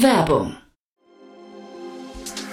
Werbung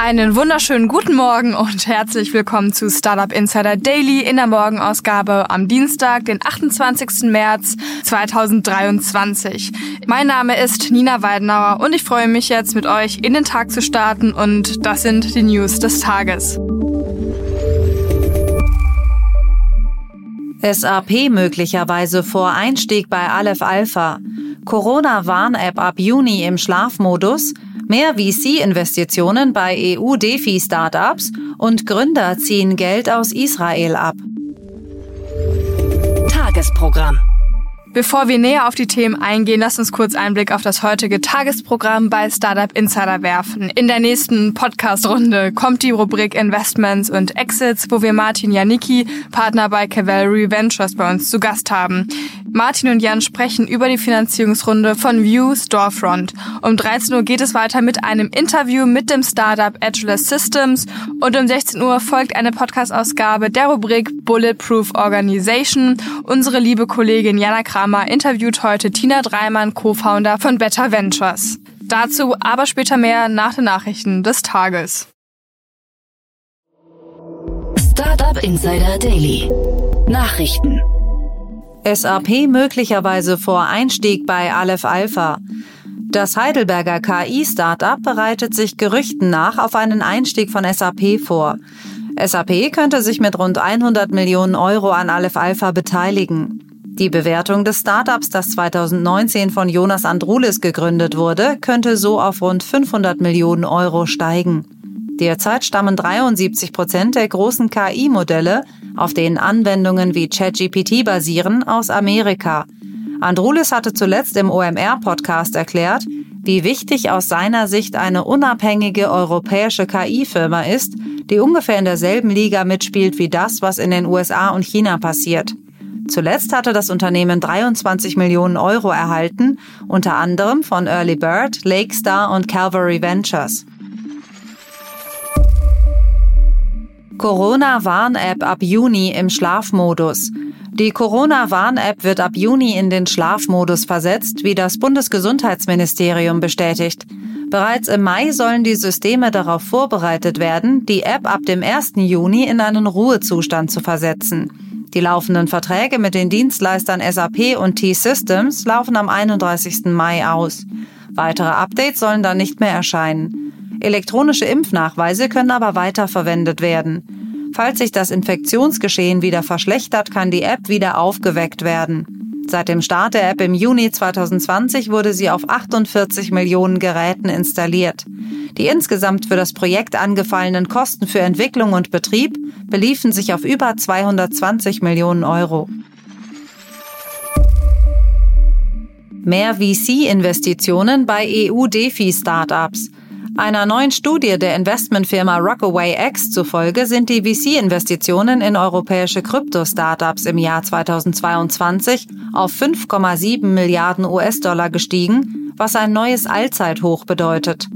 Einen wunderschönen guten Morgen und herzlich willkommen zu Startup Insider Daily in der Morgenausgabe am Dienstag, den 28. März 2023. Mein Name ist Nina Weidenauer und ich freue mich jetzt mit euch in den Tag zu starten und das sind die News des Tages. SAP möglicherweise vor Einstieg bei Aleph Alpha. Corona-Warn-App ab Juni im Schlafmodus – mehr VC-Investitionen bei EU-Defi-Startups und Gründer ziehen Geld aus Israel ab. Tagesprogramm. Bevor wir näher auf die Themen eingehen, lasst uns kurz einen Blick auf das heutige Tagesprogramm bei Startup Insider werfen. In der nächsten Podcast-Runde kommt die Rubrik Investments und Exits, wo wir Martin Janicki, Partner bei Cavalry Ventures, bei uns zu Gast haben. Martin und Jan sprechen über die Finanzierungsrunde von View Storefront. Um 13 Uhr geht es weiter mit einem Interview mit dem Startup Edgeless Systems und um 16 Uhr folgt eine Podcast-Ausgabe der Rubrik Bulletproof Organization. Unsere liebe Kollegin Jana Kramer interviewt heute Tina Dreimann, Co-Founder von Better Ventures. Dazu aber später mehr nach den Nachrichten des Tages. Startup Insider Daily. Nachrichten. SAP möglicherweise vor Einstieg bei Aleph Alpha. Das Heidelberger KI-Startup bereitet sich Gerüchten nach auf einen Einstieg von SAP vor. SAP könnte sich mit rund 100 Millionen Euro an Aleph Alpha beteiligen. Die Bewertung des Startups, das 2019 von Jonas Andrulis gegründet wurde, könnte so auf rund 500 Millionen Euro steigen. Derzeit stammen 73 Prozent der großen KI-Modelle, auf denen Anwendungen wie ChatGPT basieren, aus Amerika. Andrulis hatte zuletzt im OMR-Podcast erklärt, wie wichtig aus seiner Sicht eine unabhängige europäische KI-Firma ist, die ungefähr in derselben Liga mitspielt wie das, was in den USA und China passiert. Zuletzt hatte das Unternehmen 23 Millionen Euro erhalten, unter anderem von Early Bird, Lakestar und Calvary Ventures. Corona-Warn-App ab Juni im Schlafmodus. Die Corona-Warn-App wird ab Juni in den Schlafmodus versetzt, wie das Bundesgesundheitsministerium bestätigt. Bereits im Mai sollen die Systeme darauf vorbereitet werden, die App ab dem 1. Juni in einen Ruhezustand zu versetzen. Die laufenden Verträge mit den Dienstleistern SAP und T-Systems laufen am 31. Mai aus. Weitere Updates sollen dann nicht mehr erscheinen. Elektronische Impfnachweise können aber weiter verwendet werden. Falls sich das Infektionsgeschehen wieder verschlechtert, kann die App wieder aufgeweckt werden. Seit dem Start der App im Juni 2020 wurde sie auf 48 Millionen Geräten installiert. Die insgesamt für das Projekt angefallenen Kosten für Entwicklung und Betrieb beliefen sich auf über 220 Millionen Euro. Mehr VC-Investitionen bei EU-Defi-Startups. Einer neuen Studie der Investmentfirma Rockaway X zufolge sind die VC-Investitionen in europäische Krypto-Startups im Jahr 2022 auf 5,7 Milliarden US-Dollar gestiegen, was ein neues Allzeithoch bedeutet.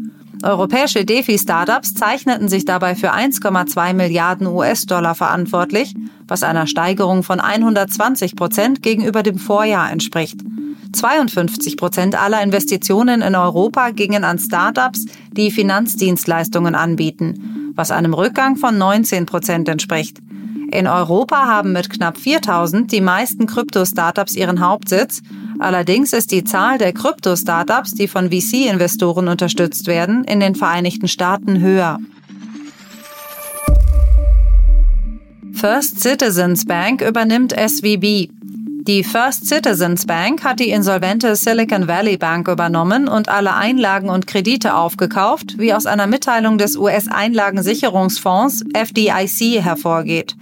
Europäische DeFi-Startups zeichneten sich dabei für 1,2 Milliarden US-Dollar verantwortlich, was einer Steigerung von 120 Prozent gegenüber dem Vorjahr entspricht. 52 Prozent aller Investitionen in Europa gingen an Startups, die Finanzdienstleistungen anbieten, was einem Rückgang von 19 Prozent entspricht. In Europa haben mit knapp 4000 die meisten Krypto-Startups ihren Hauptsitz. Allerdings ist die Zahl der Krypto-Startups, die von VC-Investoren unterstützt werden, in den Vereinigten Staaten höher. First Citizens Bank übernimmt SVB. Die First Citizens Bank hat die insolvente Silicon Valley Bank übernommen und alle Einlagen und Kredite aufgekauft, wie aus einer Mitteilung des US-Einlagensicherungsfonds FDIC hervorgeht.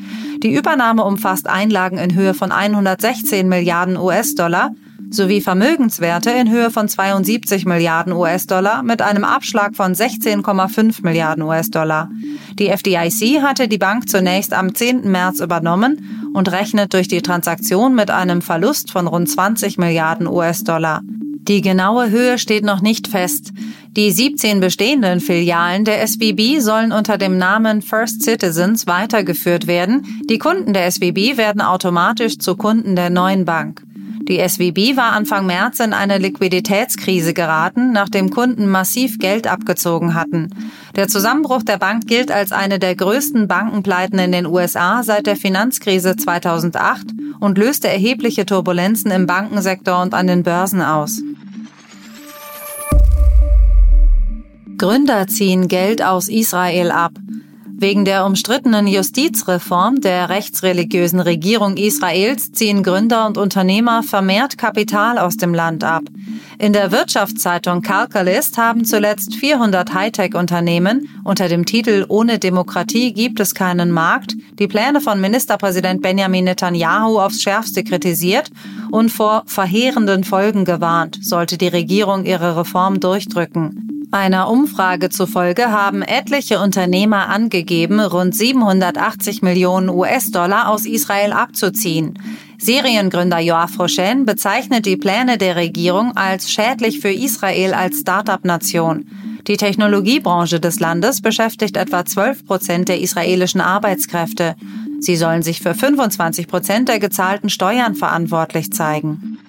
Die Übernahme umfasst Einlagen in Höhe von 116 Milliarden US-Dollar sowie Vermögenswerte in Höhe von 72 Milliarden US-Dollar mit einem Abschlag von 16,5 Milliarden US-Dollar. Die FDIC hatte die Bank zunächst am 10. März übernommen und rechnet durch die Transaktion mit einem Verlust von rund 20 Milliarden US-Dollar. Die genaue Höhe steht noch nicht fest. Die 17 bestehenden Filialen der SWB sollen unter dem Namen First Citizens weitergeführt werden. Die Kunden der SWB werden automatisch zu Kunden der neuen Bank. Die SWB war Anfang März in eine Liquiditätskrise geraten, nachdem Kunden massiv Geld abgezogen hatten. Der Zusammenbruch der Bank gilt als eine der größten Bankenpleiten in den USA seit der Finanzkrise 2008 und löste erhebliche Turbulenzen im Bankensektor und an den Börsen aus. Gründer ziehen Geld aus Israel ab. Wegen der umstrittenen Justizreform der rechtsreligiösen Regierung Israels ziehen Gründer und Unternehmer vermehrt Kapital aus dem Land ab. In der Wirtschaftszeitung Calcalist haben zuletzt 400 Hightech-Unternehmen unter dem Titel Ohne Demokratie gibt es keinen Markt die Pläne von Ministerpräsident Benjamin Netanyahu aufs schärfste kritisiert und vor verheerenden Folgen gewarnt, sollte die Regierung ihre Reform durchdrücken. Einer Umfrage zufolge haben etliche Unternehmer angegeben, rund 780 Millionen US-Dollar aus Israel abzuziehen. Seriengründer Joachim Rochen bezeichnet die Pläne der Regierung als schädlich für Israel als Start-up-Nation. Die Technologiebranche des Landes beschäftigt etwa 12 Prozent der israelischen Arbeitskräfte. Sie sollen sich für 25 Prozent der gezahlten Steuern verantwortlich zeigen.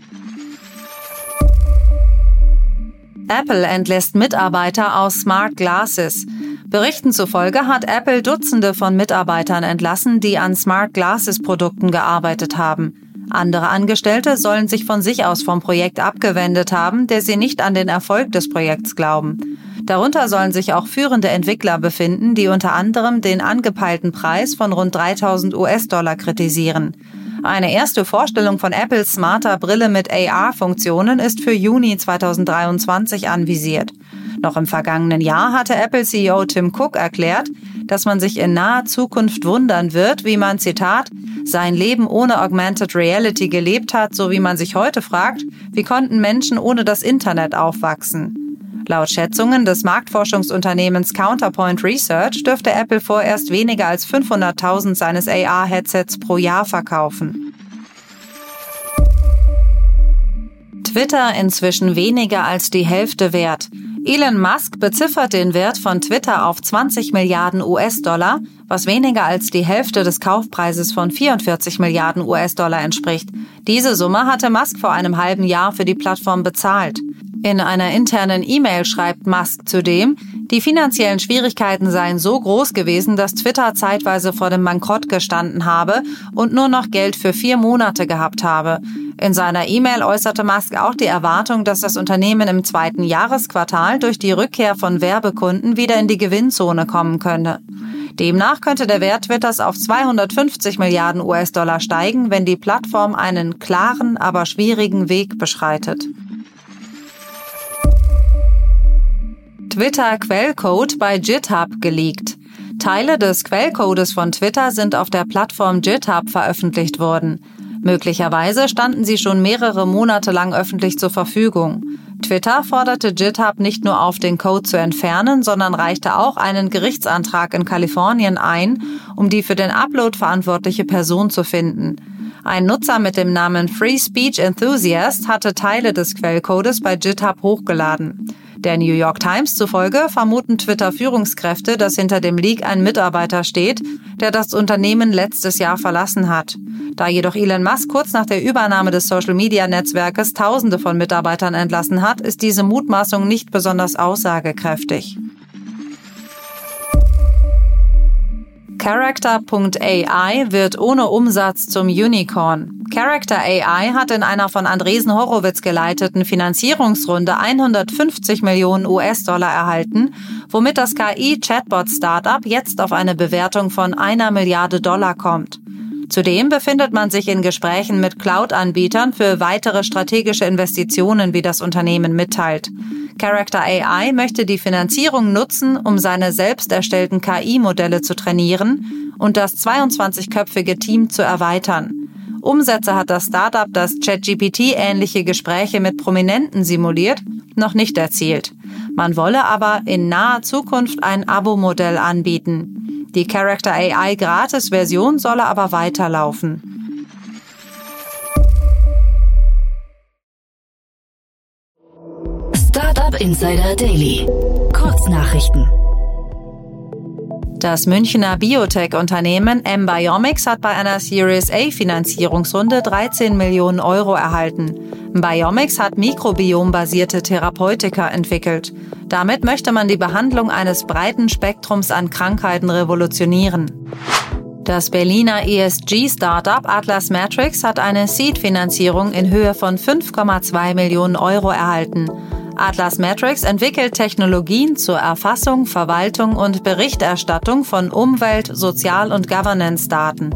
Apple entlässt Mitarbeiter aus Smart Glasses. Berichten zufolge hat Apple Dutzende von Mitarbeitern entlassen, die an Smart Glasses Produkten gearbeitet haben. Andere Angestellte sollen sich von sich aus vom Projekt abgewendet haben, der sie nicht an den Erfolg des Projekts glauben. Darunter sollen sich auch führende Entwickler befinden, die unter anderem den angepeilten Preis von rund 3000 US-Dollar kritisieren. Eine erste Vorstellung von Apples smarter Brille mit AR-Funktionen ist für Juni 2023 anvisiert. Noch im vergangenen Jahr hatte Apple-CEO Tim Cook erklärt, dass man sich in naher Zukunft wundern wird, wie man, Zitat, sein Leben ohne Augmented Reality gelebt hat, so wie man sich heute fragt, wie konnten Menschen ohne das Internet aufwachsen. Laut Schätzungen des Marktforschungsunternehmens Counterpoint Research dürfte Apple vorerst weniger als 500.000 seines AR-Headsets pro Jahr verkaufen. Twitter inzwischen weniger als die Hälfte wert. Elon Musk beziffert den Wert von Twitter auf 20 Milliarden US-Dollar, was weniger als die Hälfte des Kaufpreises von 44 Milliarden US-Dollar entspricht. Diese Summe hatte Musk vor einem halben Jahr für die Plattform bezahlt. In einer internen E-Mail schreibt Musk zudem, die finanziellen Schwierigkeiten seien so groß gewesen, dass Twitter zeitweise vor dem Bankrott gestanden habe und nur noch Geld für vier Monate gehabt habe. In seiner E-Mail äußerte Musk auch die Erwartung, dass das Unternehmen im zweiten Jahresquartal durch die Rückkehr von Werbekunden wieder in die Gewinnzone kommen könne. Demnach könnte der Wert Twitters auf 250 Milliarden US-Dollar steigen, wenn die Plattform einen klaren, aber schwierigen Weg beschreitet. Twitter-Quellcode bei GitHub geleakt. Teile des Quellcodes von Twitter sind auf der Plattform GitHub veröffentlicht worden. Möglicherweise standen sie schon mehrere Monate lang öffentlich zur Verfügung. Twitter forderte GitHub nicht nur auf, den Code zu entfernen, sondern reichte auch einen Gerichtsantrag in Kalifornien ein, um die für den Upload verantwortliche Person zu finden. Ein Nutzer mit dem Namen Free Speech Enthusiast hatte Teile des Quellcodes bei GitHub hochgeladen. Der New York Times zufolge vermuten Twitter-Führungskräfte, dass hinter dem Leak ein Mitarbeiter steht, der das Unternehmen letztes Jahr verlassen hat. Da jedoch Elon Musk kurz nach der Übernahme des Social-Media-Netzwerkes Tausende von Mitarbeitern entlassen hat, ist diese Mutmaßung nicht besonders aussagekräftig. Character.ai wird ohne Umsatz zum Unicorn. Character AI hat in einer von Andresen Horowitz geleiteten Finanzierungsrunde 150 Millionen US-Dollar erhalten, womit das KI-Chatbot-Startup jetzt auf eine Bewertung von einer Milliarde Dollar kommt. Zudem befindet man sich in Gesprächen mit Cloud-Anbietern für weitere strategische Investitionen, wie das Unternehmen mitteilt. Character AI möchte die Finanzierung nutzen, um seine selbst erstellten KI-Modelle zu trainieren und das 22-köpfige Team zu erweitern. Umsätze hat das Startup, das ChatGPT ähnliche Gespräche mit Prominenten simuliert, noch nicht erzielt. Man wolle aber in naher Zukunft ein Abo-Modell anbieten. Die Character AI Gratis-Version solle aber weiterlaufen. Startup Insider Daily. Kurznachrichten. Das Münchner Biotech-Unternehmen M-Biomics hat bei einer Series A Finanzierungsrunde 13 Millionen Euro erhalten. Biomics hat mikrobiombasierte Therapeutika entwickelt. Damit möchte man die Behandlung eines breiten Spektrums an Krankheiten revolutionieren. Das Berliner ESG-Startup Atlas Matrix hat eine Seed-Finanzierung in Höhe von 5,2 Millionen Euro erhalten. Atlas Matrix entwickelt Technologien zur Erfassung, Verwaltung und Berichterstattung von Umwelt-, Sozial- und Governance-Daten.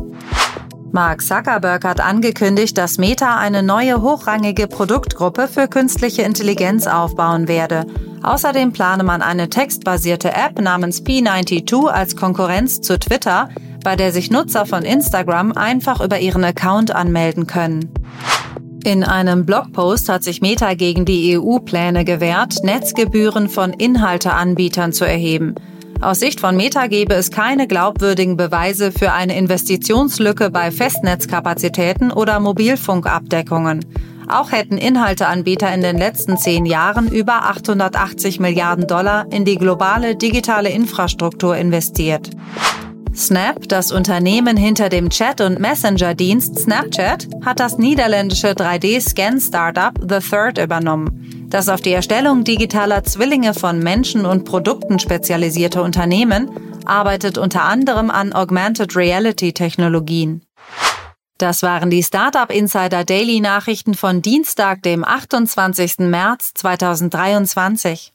Mark Zuckerberg hat angekündigt, dass Meta eine neue hochrangige Produktgruppe für künstliche Intelligenz aufbauen werde. Außerdem plane man eine textbasierte App namens P92 als Konkurrenz zu Twitter, bei der sich Nutzer von Instagram einfach über ihren Account anmelden können. In einem Blogpost hat sich Meta gegen die EU-Pläne gewehrt, Netzgebühren von Inhalteanbietern zu erheben. Aus Sicht von Meta gebe es keine glaubwürdigen Beweise für eine Investitionslücke bei Festnetzkapazitäten oder Mobilfunkabdeckungen. Auch hätten Inhalteanbieter in den letzten zehn Jahren über 880 Milliarden Dollar in die globale digitale Infrastruktur investiert. Snap, das Unternehmen hinter dem Chat- und Messenger-Dienst Snapchat, hat das niederländische 3D-Scan-Startup The Third übernommen. Das auf die Erstellung digitaler Zwillinge von Menschen und Produkten spezialisierte Unternehmen arbeitet unter anderem an Augmented Reality-Technologien. Das waren die Startup Insider Daily Nachrichten von Dienstag, dem 28. März 2023.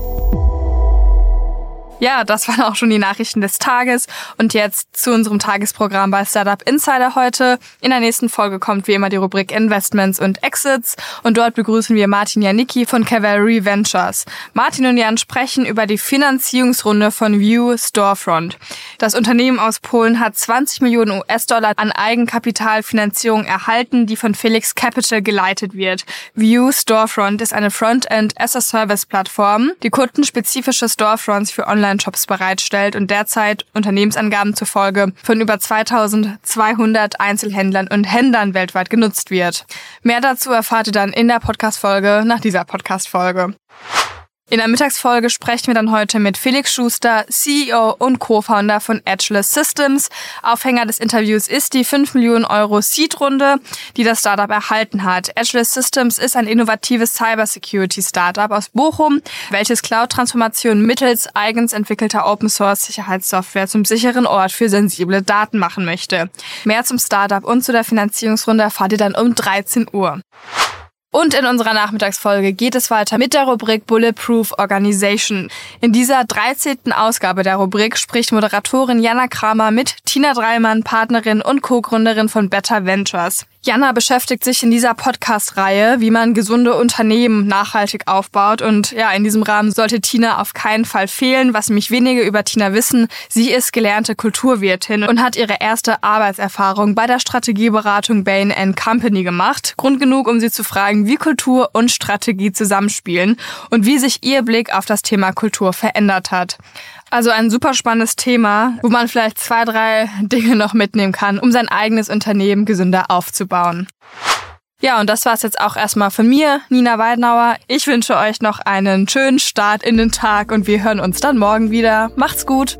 Ja, das waren auch schon die Nachrichten des Tages. Und jetzt zu unserem Tagesprogramm bei Startup Insider heute. In der nächsten Folge kommt wie immer die Rubrik Investments und Exits. Und dort begrüßen wir Martin Janicki von Cavalry Ventures. Martin und Jan sprechen über die Finanzierungsrunde von View Storefront. Das Unternehmen aus Polen hat 20 Millionen US-Dollar an Eigenkapitalfinanzierung erhalten, die von Felix Capital geleitet wird. View Storefront ist eine Frontend-as-a-Service-Plattform, die kundenspezifische Storefronts für Online Online-Shops bereitstellt und derzeit Unternehmensangaben zufolge von über 2200 Einzelhändlern und Händlern weltweit genutzt wird. Mehr dazu erfahrt ihr dann in der Podcast-Folge nach dieser Podcast-Folge. In der Mittagsfolge sprechen wir dann heute mit Felix Schuster, CEO und Co-Founder von Edgeless Systems. Aufhänger des Interviews ist die 5 Millionen Euro Seed-Runde, die das Startup erhalten hat. Edgeless Systems ist ein innovatives Cybersecurity-Startup aus Bochum, welches Cloud-Transformation mittels eigens entwickelter Open-Source-Sicherheitssoftware zum sicheren Ort für sensible Daten machen möchte. Mehr zum Startup und zu der Finanzierungsrunde erfahrt ihr dann um 13 Uhr. Und in unserer Nachmittagsfolge geht es weiter mit der Rubrik Bulletproof Organization. In dieser 13. Ausgabe der Rubrik spricht Moderatorin Jana Kramer mit Tina Dreimann, Partnerin und Co-Gründerin von Better Ventures. Jana beschäftigt sich in dieser Podcast-Reihe, wie man gesunde Unternehmen nachhaltig aufbaut. Und ja, in diesem Rahmen sollte Tina auf keinen Fall fehlen. Was mich wenige über Tina wissen, sie ist gelernte Kulturwirtin und hat ihre erste Arbeitserfahrung bei der Strategieberatung Bain Company gemacht. Grund genug, um sie zu fragen, wie Kultur und Strategie zusammenspielen und wie sich ihr Blick auf das Thema Kultur verändert hat. Also ein super spannendes Thema, wo man vielleicht zwei, drei Dinge noch mitnehmen kann, um sein eigenes Unternehmen gesünder aufzubauen. Ja, und das war's jetzt auch erstmal von mir, Nina Weidenauer. Ich wünsche euch noch einen schönen Start in den Tag und wir hören uns dann morgen wieder. Macht's gut!